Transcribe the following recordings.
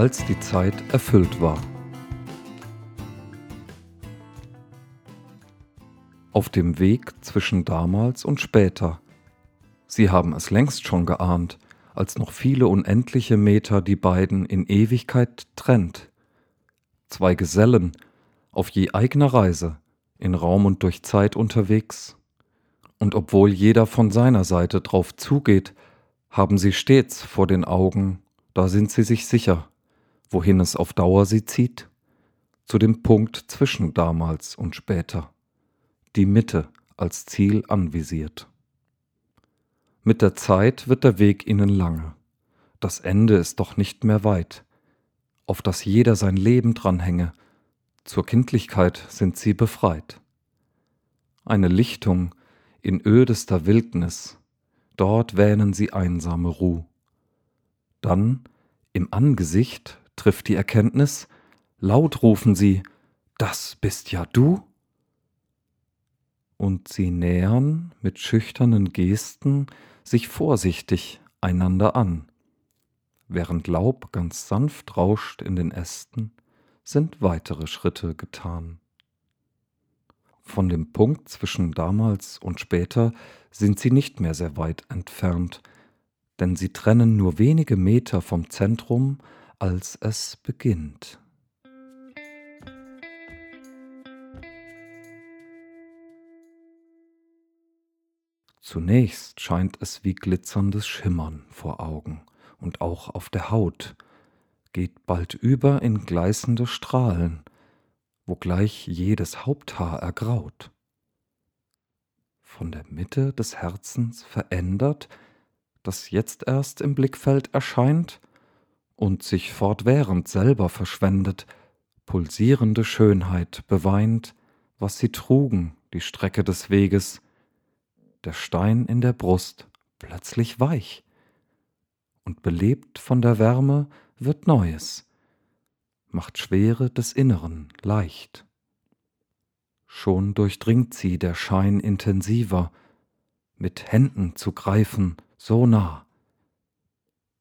als die Zeit erfüllt war. Auf dem Weg zwischen damals und später. Sie haben es längst schon geahnt, als noch viele unendliche Meter die beiden in Ewigkeit trennt. Zwei Gesellen, auf je eigener Reise, in Raum und durch Zeit unterwegs. Und obwohl jeder von seiner Seite drauf zugeht, haben sie stets vor den Augen, da sind sie sich sicher, wohin es auf Dauer sie zieht, zu dem Punkt zwischen damals und später, die Mitte als Ziel anvisiert. Mit der Zeit wird der Weg ihnen lange, das Ende ist doch nicht mehr weit, auf das jeder sein Leben dranhänge, zur Kindlichkeit sind sie befreit. Eine Lichtung in ödester Wildnis, dort wähnen sie einsame Ruh. Dann im Angesicht trifft die Erkenntnis, laut rufen sie, das bist ja du? Und sie nähern mit schüchternen Gesten sich vorsichtig einander an. Während Laub ganz sanft rauscht in den Ästen, sind weitere Schritte getan. Von dem Punkt zwischen damals und später sind sie nicht mehr sehr weit entfernt, denn sie trennen nur wenige Meter vom Zentrum, als es beginnt. Zunächst scheint es wie glitzerndes Schimmern vor Augen und auch auf der Haut, geht bald über in gleißende Strahlen, wogleich jedes Haupthaar ergraut. Von der Mitte des Herzens verändert, das jetzt erst im Blickfeld erscheint und sich fortwährend selber verschwendet, pulsierende Schönheit beweint, was sie trugen, die Strecke des Weges, der Stein in der Brust plötzlich weich, und belebt von der Wärme wird Neues, macht Schwere des Inneren leicht. Schon durchdringt sie der Schein intensiver, mit Händen zu greifen so nah,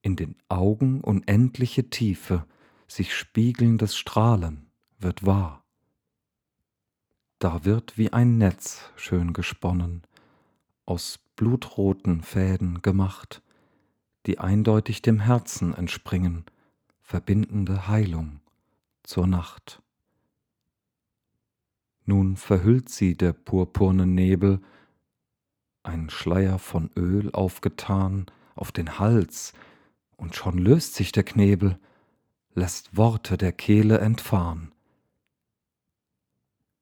in den Augen unendliche Tiefe, sich spiegelndes Strahlen wird wahr. Da wird wie ein Netz schön gesponnen, aus blutroten Fäden gemacht, die eindeutig dem Herzen entspringen, verbindende Heilung zur Nacht. Nun verhüllt sie der purpurne Nebel, ein Schleier von Öl aufgetan auf den Hals, und schon löst sich der Knebel, lässt Worte der Kehle entfahren.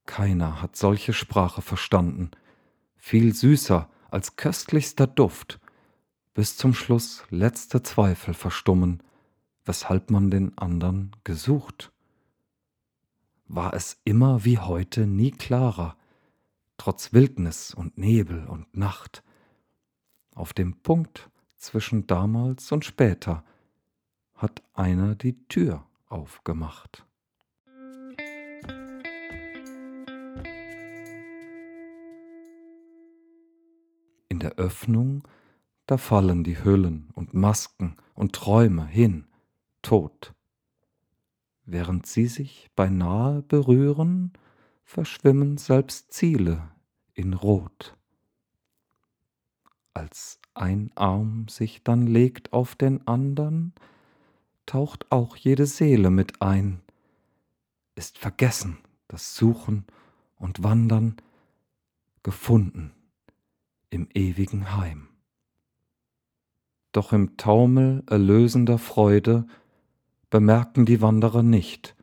Keiner hat solche Sprache verstanden, viel süßer als köstlichster Duft, bis zum Schluss letzte Zweifel verstummen, weshalb man den andern gesucht. War es immer wie heute nie klarer, trotz Wildnis und Nebel und Nacht, auf dem Punkt zwischen damals und später hat einer die Tür aufgemacht. In der Öffnung da fallen die Hüllen und Masken und Träume hin, tot. Während sie sich beinahe berühren, verschwimmen selbst Ziele in Rot. Als ein Arm sich dann legt auf den andern, taucht auch jede Seele mit ein, ist vergessen das Suchen und Wandern, gefunden im ewigen Heim. Doch im Taumel erlösender Freude bemerken die Wanderer nicht,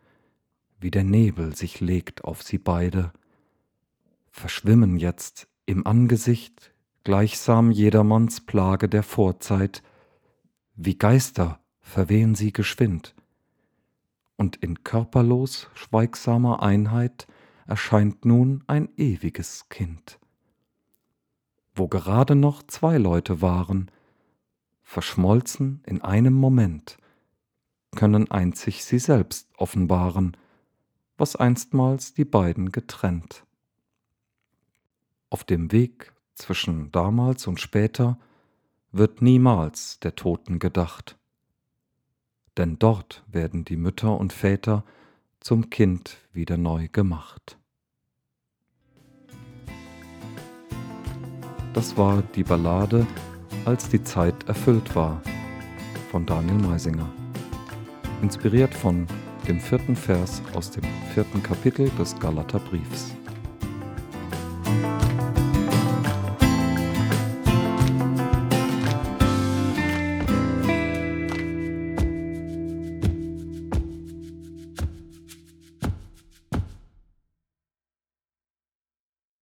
wie der Nebel sich legt auf sie beide, verschwimmen jetzt im Angesicht gleichsam jedermanns Plage der Vorzeit, wie Geister verwehen sie geschwind, und in körperlos schweigsamer Einheit erscheint nun ein ewiges Kind. Wo gerade noch zwei Leute waren, verschmolzen in einem Moment, können einzig sie selbst offenbaren, was einstmals die beiden getrennt. Auf dem Weg zwischen damals und später wird niemals der Toten gedacht. denn dort werden die Mütter und Väter zum Kind wieder neu gemacht. Das war die Ballade Als die Zeit erfüllt war von Daniel Meisinger. Inspiriert von dem vierten Vers aus dem vierten Kapitel des Galaterbriefs.